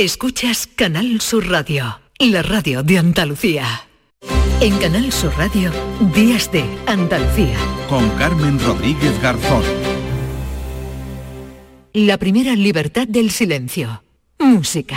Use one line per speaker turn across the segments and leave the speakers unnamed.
Escuchas Canal Sur Radio, la radio de Andalucía. En Canal Sur Radio, Días de Andalucía.
Con Carmen Rodríguez Garzón.
La primera libertad del silencio. Música.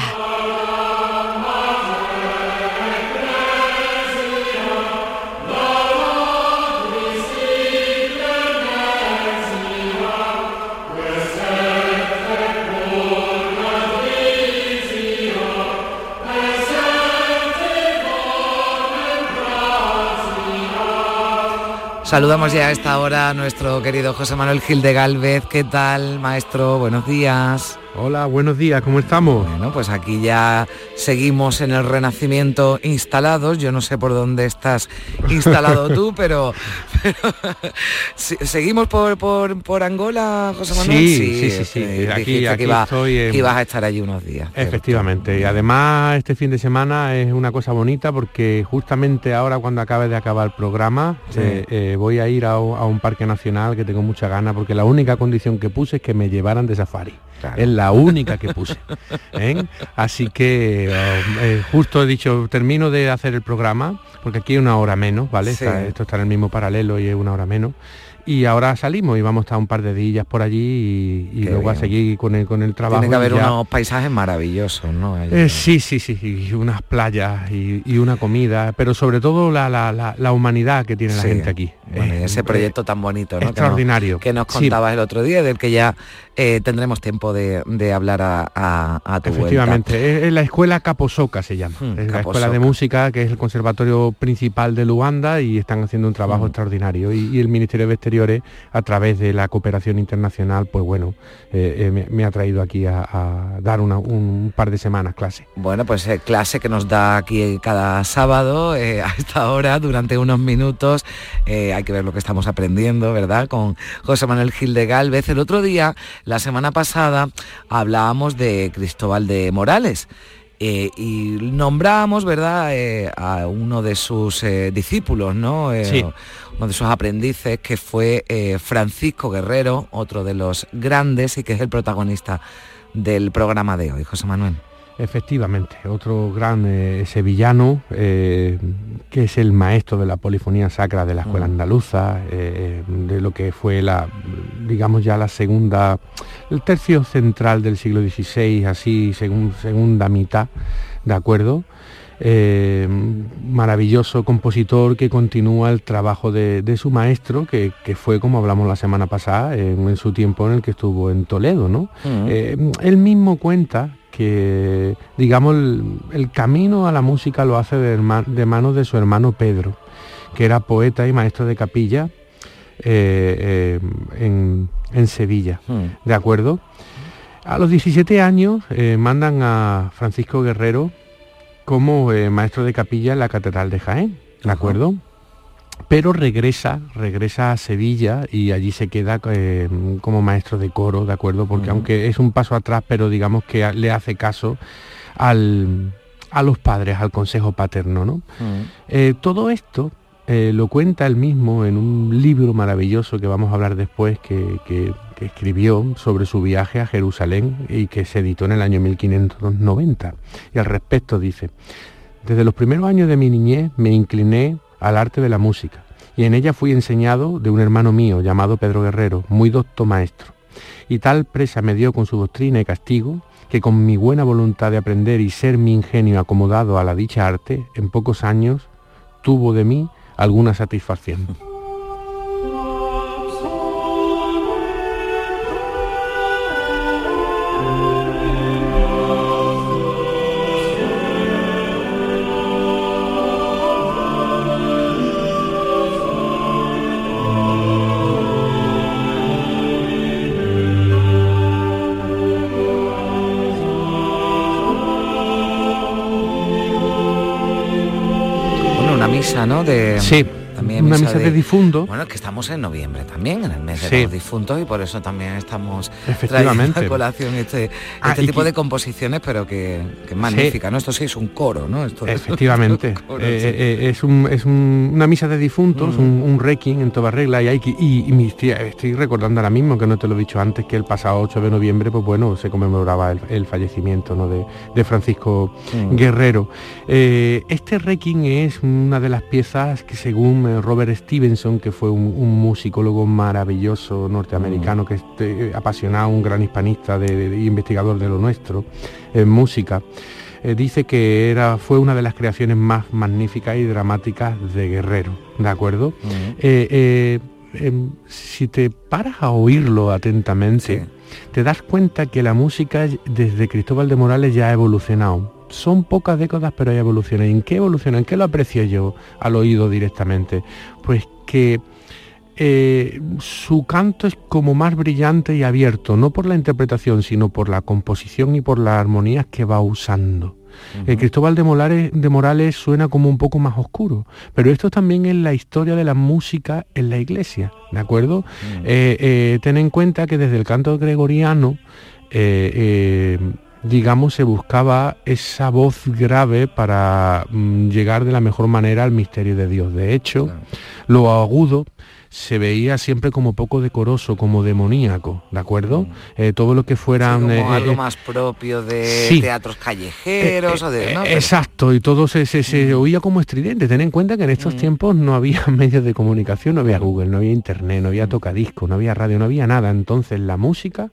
Saludamos ya a esta hora a nuestro querido José Manuel Gil de Galvez. ¿Qué tal, maestro? Buenos días.
Hola, buenos días, ¿cómo estamos?
Bueno, pues aquí ya seguimos en el Renacimiento instalados. Yo no sé por dónde estás instalado tú, pero, seguimos por, por, Angola, José Manuel.
Sí, sí, sí,
Aquí, aquí estoy ibas a estar allí unos días.
Efectivamente. Y además este fin de semana es una cosa bonita porque justamente ahora cuando acabe de acabar el programa eh, eh, voy a ir a, un parque nacional que tengo mucha ganas porque la única condición que puse es que me llevaran de safari. Es la única que puse. ¿eh? Así que eh, justo he dicho, termino de hacer el programa, porque aquí hay una hora menos, ¿vale? esto está en el mismo paralelo y es una hora menos y ahora salimos y vamos a estar un par de días por allí y, luego a seguir con el, con el trabajo.
Tiene que haber unos paisajes maravillosos, ¿no?
Eh, sí, sí, sí, y unas playas y, una comida, pero sobre todo la, la, la, humanidad que tiene la gente aquí.
ese proyecto tan bonito, ¿no?
Extraordinario.
Que nos, contabas el otro día, del que ya eh, tendremos tiempo de, hablar a, a, tu
Efectivamente, es, la escuela Caposoca se llama, hmm, es la escuela de música que es el conservatorio principal de Luanda y están haciendo un trabajo hmm. extraordinario y, el Ministerio de A través de la cooperación internacional, pues bueno, eh, eh, me, ha traído aquí a, dar un par de semanas clase.
Bueno, pues clase que nos da aquí cada sábado a esta hora durante unos minutos, hay que ver lo que estamos aprendiendo, ¿verdad? Con José Manuel Gil de Galvez. El otro día la semana pasada hablábamos de Cristóbal de Morales. Eh, y nombramos, ¿verdad?, eh, a uno de sus eh, discípulos, ¿no? Uno de sus aprendices, que fue Francisco Guerrero, otro de los grandes y que es el protagonista del programa de hoy, José Manuel.
Efectivamente, otro gran eh, sevillano eh, que es el maestro de la polifonía sacra de la escuela andaluza, eh, de lo que fue la, digamos ya la segunda, el tercio central del siglo XVI, así según, segunda mitad, ¿de acuerdo? maravilloso compositor que continúa el trabajo de, su maestro, que, fue, como hablamos la semana pasada, en, su tiempo en el que estuvo en Toledo. ¿no? Él mismo cuenta que, digamos, el, camino a la música lo hace de, manos de su hermano Pedro, que era poeta y maestro de capilla eh, eh, en, Sevilla, hmm. ¿de acuerdo? A los 17 años eh, mandan a Francisco Guerrero como maestro de capilla en la Catedral de Jaén, ¿de acuerdo? Pero regresa, regresa a Sevilla y allí se queda eh, como maestro de coro, ¿de acuerdo? Porque aunque es un paso atrás, pero digamos que le hace caso a los padres, al consejo paterno, ¿no? Eh, todo esto eh, lo cuenta él mismo en un libro maravilloso que vamos a hablar después, que, que, escribió sobre su viaje a Jerusalén y que se editó en el año 1590. Y al respecto dice, desde los primeros años de mi niñez me incliné al arte de la música, y en ella fui enseñado de un hermano mío llamado Pedro Guerrero, muy docto maestro. Y tal presa me dio con su doctrina y castigo, que con mi buena voluntad de aprender y ser mi ingenio acomodado a la dicha arte, en pocos años tuvo de mí alguna satisfacción. Sí. Una misa de, difuntos.
Bueno, que estamos en noviembre también, en el mes de los difuntos, y por eso también estamos
Efectivamente.
trayendo a colación este, ah, este tipo de composiciones, pero que, que magnífica, ¿no? Esto sí es un coro, ¿no? Esto
Efectivamente. Es, un eh, eh, es, un, es una misa de difuntos, mm. un, un requiem en toda regla, y, hay que, y, estoy recordando ahora mismo, que no te lo he dicho antes, que el pasado 8 de noviembre, pues bueno, se conmemoraba el, fallecimiento ¿no? de, de Francisco mm. Guerrero. Eh, este requiem es una de las piezas que según eh, Robert Stevenson, que fue un, musicólogo maravilloso norteamericano, mm. que es eh, apasionado, un gran hispanista de, investigador de lo nuestro, en música, dice que era, fue una de las creaciones más magníficas y dramáticas de Guerrero, ¿de acuerdo? Mm. Em, si te paras a oírlo atentamente, te das cuenta que la música desde Cristóbal de Morales ya ha evolucionado. Son pocas décadas, pero ha evolucionado. ¿En qué evoluciona? ¿En qué lo aprecio yo al oído directamente? Pues que eh, su canto es como más brillante y abierto, no por la interpretación, sino por la composición y por las armonías que va usando. El Cristóbal de Morales, de Morales suena como un poco más oscuro, pero esto también es la historia de la música en la iglesia, ¿de acuerdo? Eh, eh, ten en cuenta que desde el canto gregoriano, eh, digamos, se buscaba esa voz grave para mm, llegar de la mejor manera al misterio de Dios. De hecho, lo agudo se veía siempre como poco decoroso, como demoníaco, ¿de acuerdo? Mm. Eh, todo lo que fueran...
Eh, algo eh, más propio de teatros callejeros o de...
Exacto, y todo se, se, mm. oía como estridente. Ten en cuenta que en estos mm. tiempos no había medios de comunicación, no había Google, no había internet, no había tocadisco, no había radio, no había nada. Entonces la música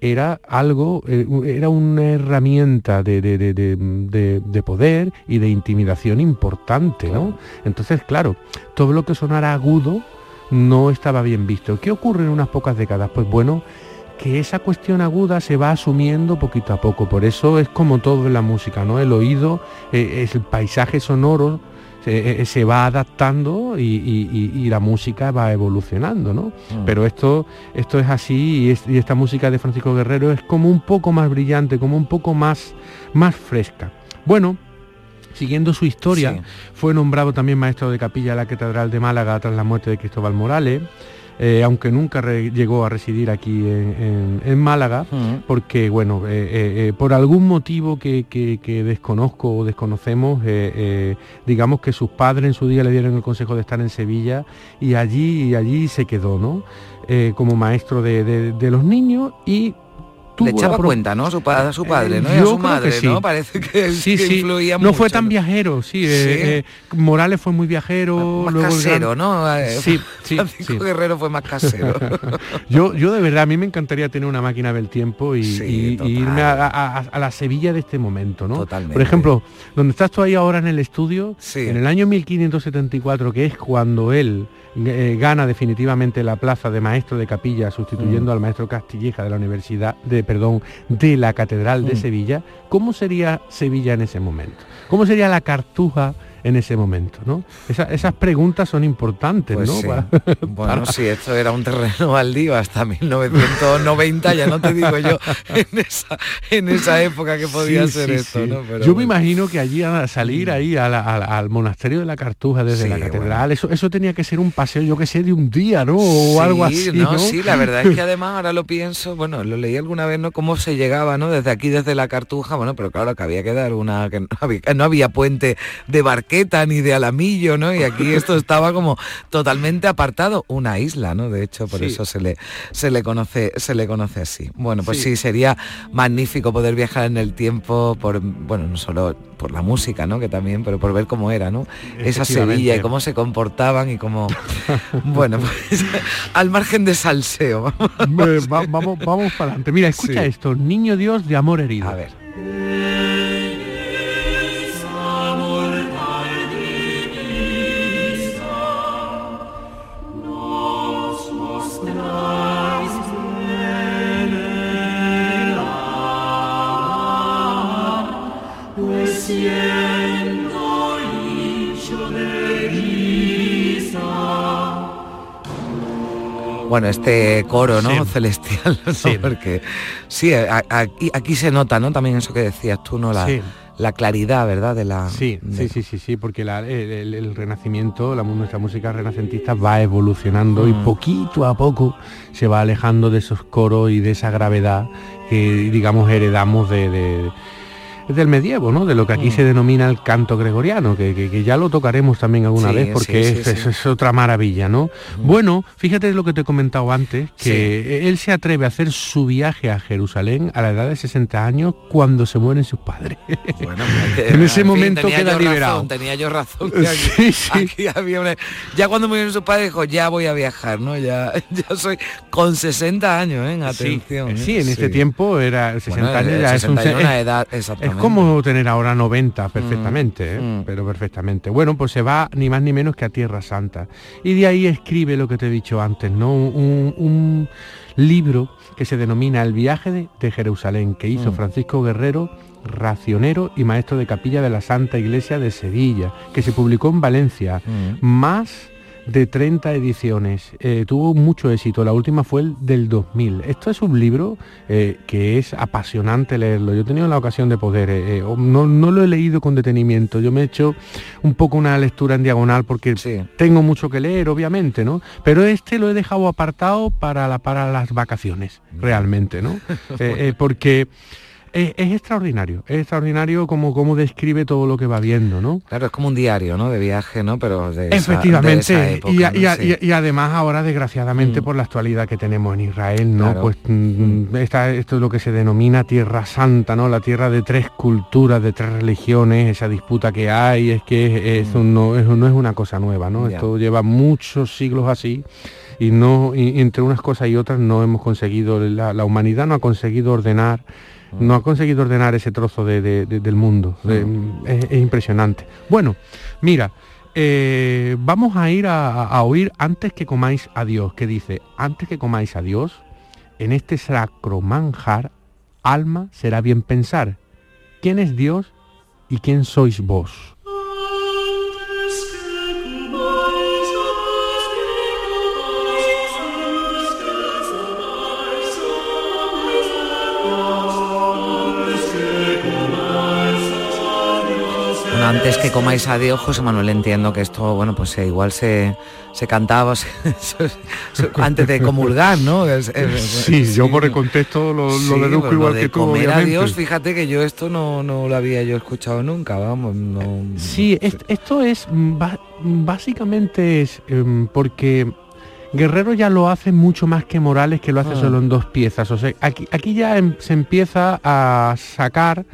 era algo, era una herramienta de, de, poder y de intimidación importante, ¿no? Entonces, claro, todo lo que sonara agudo no estaba bien visto. ¿Qué ocurre en unas pocas décadas? Pues bueno, que esa cuestión aguda se va asumiendo poquito a poco. Por eso es como todo en la música, ¿no? El oído, eh, es el paisaje sonoro se, eh, va adaptando y, la música va evolucionando, ¿no? Mm. Pero esto, esto es así y, esta música de Francisco Guerrero es como un poco más brillante, como un poco más, más fresca. Bueno, Siguiendo su historia, fue nombrado también maestro de capilla de la Catedral de Málaga tras la muerte de Cristóbal Morales. Eh, aunque nunca llegó a residir aquí en, Málaga, porque, bueno, eh, eh, por algún motivo que, desconozco o desconocemos, digamos que sus padres en su día le dieron el consejo de estar en Sevilla y allí, y allí se quedó, ¿no? como maestro de, de los niños y
le echaba cuenta, ¿no? Su, a su padre, ¿no?
y
a su
madre, sí.
¿no? Parece que,
sí, sí.
influía
no fue tan viajero, sí. Eh, eh, Morales fue muy viajero.
Más casero, ¿no?
Eh, sí, sí.
Francisco Guerrero fue más casero.
yo, yo de verdad, a mí me encantaría tener una máquina del tiempo y, irme a, la Sevilla de este momento, ¿no?
Totalmente.
Por ejemplo, donde estás tú ahí ahora en el estudio, en el año 1574, que es cuando él gana definitivamente la plaza de maestro de capilla, sustituyendo mm. al maestro Castilleja de la Universidad de perdón, de la Catedral de mm. Sevilla, ¿cómo sería Sevilla en ese momento? ¿Cómo sería la Cartuja en ese momento, ¿no? esas preguntas son importantes,
pues
¿no?
bueno, si esto era un terreno baldío hasta 1990, ya no te digo yo en esa, época que podía ser esto, ¿no?
yo me imagino que allí a salir mm. ahí al monasterio de la Cartuja desde la catedral, eso, eso tenía que ser un paseo, yo que sé, de un día, ¿no? O algo así.
No, sí, la verdad es que además ahora lo pienso, bueno, lo leí alguna vez, ¿no? Cómo se llegaba, ¿no? Desde aquí, desde la Cartuja, bueno, pero claro que había que dar una, que no había, no había puente de barco ni de Alamillo, ¿no? Y aquí esto estaba como totalmente apartado, una isla, ¿no? De hecho, por eso se le, se le conoce, se le conoce así. Bueno, pues sí. sería magnífico poder viajar en el tiempo por, bueno, no solo por la música, ¿no? Que también, pero por ver cómo era, ¿no? Esa Sevilla y cómo se comportaban y cómo. bueno, pues al margen de salseo.
vamos, vamos para adelante. Mira, escucha esto, Niño Dios de amor herido.
A ver. Bueno, este coro, ¿no? Celestial, ¿no? Porque sí, aquí, aquí, se nota, ¿no? También eso que decías tú, ¿no? La, la claridad, ¿verdad? De la,
sí, sí, sí, sí, sí, porque el, renacimiento, la, nuestra música renacentista va evolucionando y mm. poquito a poco se va alejando de esos coros y de esa gravedad que, digamos, heredamos de del medievo, ¿no? De lo que aquí mm. se denomina el canto gregoriano, que, ya lo tocaremos también alguna vez porque es, otra maravilla, ¿no? Mm. Bueno, fíjate lo que te he comentado antes, que él se atreve a hacer su viaje a Jerusalén a la edad de 60 años cuando se mueren sus padres. Bueno, en ese momento queda liberado.
tenía yo razón. Ya cuando murieron sus padres dijo, ya voy a viajar, ¿no? Ya, ya soy con 60 años, ¿eh? Atención.
Sí, ¿eh? en ese tiempo era 60 años ya es
una edad, exactamente
como tener ahora 90 perfectamente, ¿eh? mm. pero perfectamente. Bueno, pues se va ni más ni menos que a Tierra Santa. Y de ahí escribe lo que te he dicho antes, ¿no? Un, libro que se denomina El viaje de, Jerusalén, que hizo mm. Francisco Guerrero racionero y maestro de capilla de la Santa Iglesia de Sevilla, que se publicó en Valencia. Mm. Más de 30 ediciones. Eh, tuvo mucho éxito. La última fue el del 2000. Esto es un libro eh, que es apasionante leerlo. Yo he tenido la ocasión de poder. Eh, no, lo he leído con detenimiento. Yo me he hecho un poco una lectura en diagonal porque tengo mucho que leer, obviamente, ¿no? Pero este lo he dejado apartado para, la, para las vacaciones, mm. realmente, ¿no? porque es, extraordinario, es extraordinario como, como describe todo lo que va viendo, ¿no?
Claro, es como un diario, ¿no? De viaje, ¿no? Pero de
Efectivamente, y, además ahora, desgraciadamente, mm. por la actualidad que tenemos en Israel, ¿no? Pues mm, esto es lo que se denomina Tierra Santa, ¿no? La tierra de tres culturas, de tres religiones, esa disputa que hay, es que eso, mm. no, no es una cosa nueva, ¿no? Esto lleva muchos siglos así y no entre unas cosas y otras no hemos conseguido la humanidad no ha conseguido ordenar no ha conseguido ordenar ese trozo del mundo. es, impresionante. Bueno, mira, eh, vamos a ir a, oír antes que comáis a Dios, que dice, antes que comáis a Dios, en este sacro manjar, alma será bien pensar. ¿Quién es Dios y quién sois vos?
Antes que comáis a Dios, José Manuel, entiendo que esto, bueno, pues eh, igual se, se cantaba antes de comulgar, ¿no?
sí, yo por el contexto lo, lo deduzco igual que tú,
comer a Dios, fíjate que yo esto no, no lo había yo escuchado nunca, vamos. No,
sí, esto es, básicamente es em, porque... Guerrero ya lo hace mucho más que Morales, que lo hace ah. solo en dos piezas. O sea, aquí, aquí ya em, se empieza a sacar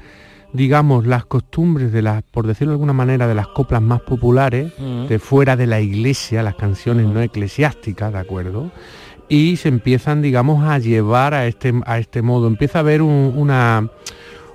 digamos, las costumbres de las, por decirlo de alguna manera, de las coplas más populares, mm. de fuera de la iglesia, las canciones no eclesiásticas, ¿de acuerdo? Y se empiezan, digamos, a llevar a este, a este modo. Empieza a haber una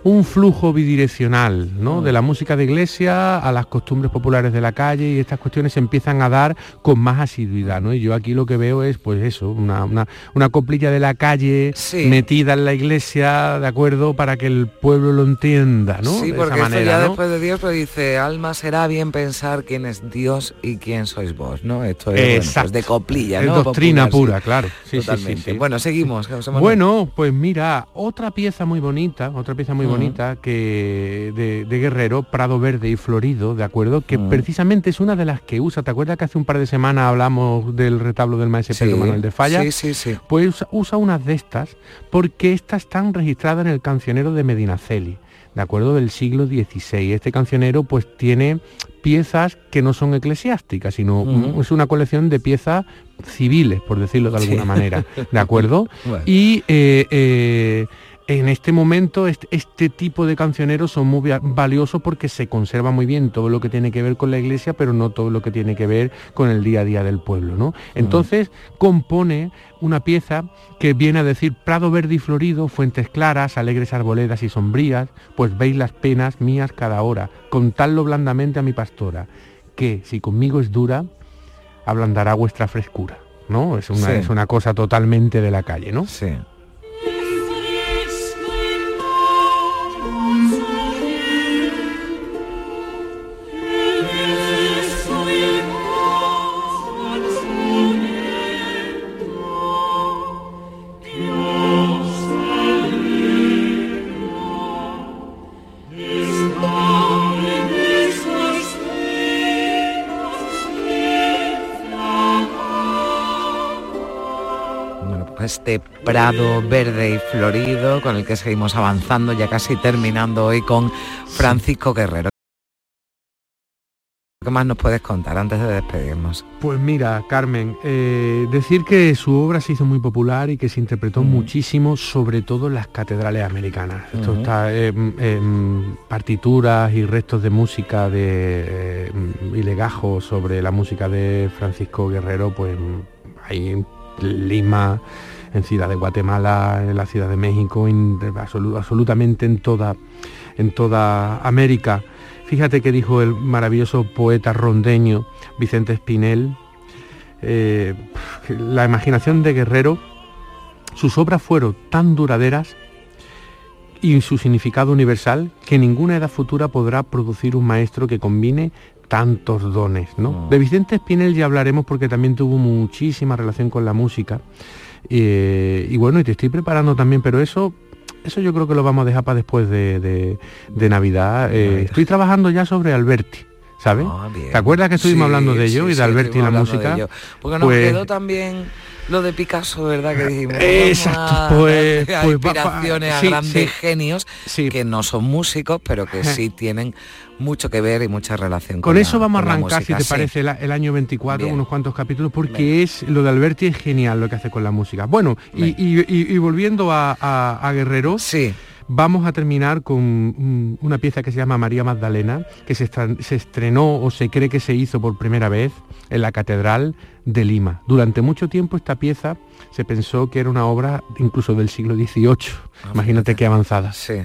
un flujo bidireccional, ¿no? Mm. De la música de iglesia a las costumbres populares de la calle y estas cuestiones se empiezan a dar con más asiduidad, ¿no? Y yo aquí lo que veo es, pues eso, una, una, coplilla de la calle metida en la iglesia, ¿de acuerdo? Para que el pueblo lo entienda, ¿no?
Sí, porque manera, ya después de Dios pues dice, alma será bien pensar quién es Dios y quién sois vos, ¿no? Esto es pues de coplilla, ¿no?
Es doctrina pura, claro. Sí,
Totalmente. bueno, seguimos.
Bueno, pues mira, otra pieza muy bonita, otra pieza muy bonita que de, Guerrero, Prado Verde y Florido, ¿de acuerdo? Que precisamente es una de las que usa. ¿Te acuerdas que hace un par de semanas hablamos del retablo del maestro Pedro Manuel de Falla?
Sí, sí, sí.
Pues usa, unas de estas porque estas están registradas en el cancionero de Medinaceli. ¿de acuerdo? Del siglo XVI. Este cancionero pues tiene piezas que no son eclesiásticas, sino es una colección de piezas civiles, por decirlo de alguna manera, ¿de acuerdo? Y eh, eh, en este momento este, tipo de cancioneros son muy valiosos porque se conserva muy bien todo lo que tiene que ver con la iglesia, pero no todo lo que tiene que ver con el día a día del pueblo. ¿no? Entonces compone una pieza que viene a decir Prado verde y florido, fuentes claras, alegres arboledas y sombrías, pues veis las penas mías cada hora, contadlo blandamente a mi pastora, que si conmigo es dura, ablandará vuestra frescura. ¿no? Es una, es una cosa totalmente de la calle, ¿no?
Sí. Este prado verde y florido con el que seguimos avanzando, ya casi terminando hoy con Francisco Guerrero. ¿Qué más nos puedes contar antes de despedirnos?
Pues mira, Carmen, eh, decir que su obra se hizo muy popular y que se interpretó muchísimo, sobre todo en las catedrales americanas. Esto está en, partituras y restos de música de, eh, y legajos sobre la música de Francisco Guerrero, pues hay en Lima, en Ciudad de Guatemala, en la Ciudad de México, absolutamente en toda, en toda América. Fíjate que dijo el maravilloso poeta rondeño Vicente Espinel, eh, la imaginación de Guerrero, sus obras fueron tan duraderas y su significado universal que ninguna edad futura podrá producir un maestro que combine tantos dones. ¿no? Mm. De Vicente Espinel ya hablaremos porque también tuvo muchísima relación con la música. Eh, y bueno, y te estoy preparando también, pero eso eso yo creo que lo vamos a dejar para después de, Navidad. Eh, estoy trabajando ya sobre Alberti. ¿Sabes? Ah, ¿Te acuerdas que estuvimos hablando de ello y de Alberti y la música?
Porque nos pues quedó también lo de Picasso, ¿verdad? Que dijimos.
Exacto, pues,
pues inspiraciones a grandes genios que no son músicos, pero que sí tienen mucho que ver y mucha relación
con, eso vamos a arrancar, si te parece, el, año 24, unos cuantos capítulos, porque es lo de Alberti es genial lo que hace con la música. Bueno, y, volviendo a, Guerrero,
sí.
Vamos a terminar con una pieza que se llama María Magdalena, que se, estrenó o se cree que se hizo por primera vez en la Catedral de Lima. Durante mucho tiempo esta pieza se pensó que era una obra incluso del siglo XVIII. Ah, Imagínate qué avanzada.
Sí.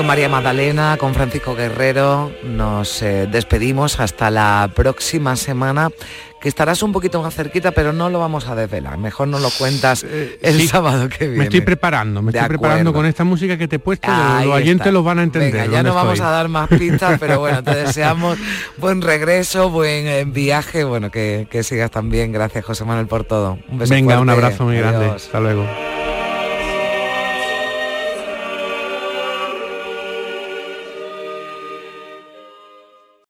Con María Magdalena, con Francisco Guerrero, nos eh, despedimos hasta la próxima semana, que estarás un poquito más cerquita, pero no lo vamos a desvelar. Mejor no lo cuentas eh, el sábado que viene.
Me estoy preparando, me estoy preparando con esta música que te he puesto, los oyentes lo van a entender.
ya no vamos a dar más pistas, pero bueno, te deseamos buen regreso, buen eh, viaje, bueno, que, sigas también. Gracias José Manuel por todo.
Un beso Venga, un abrazo muy grande. Hasta luego.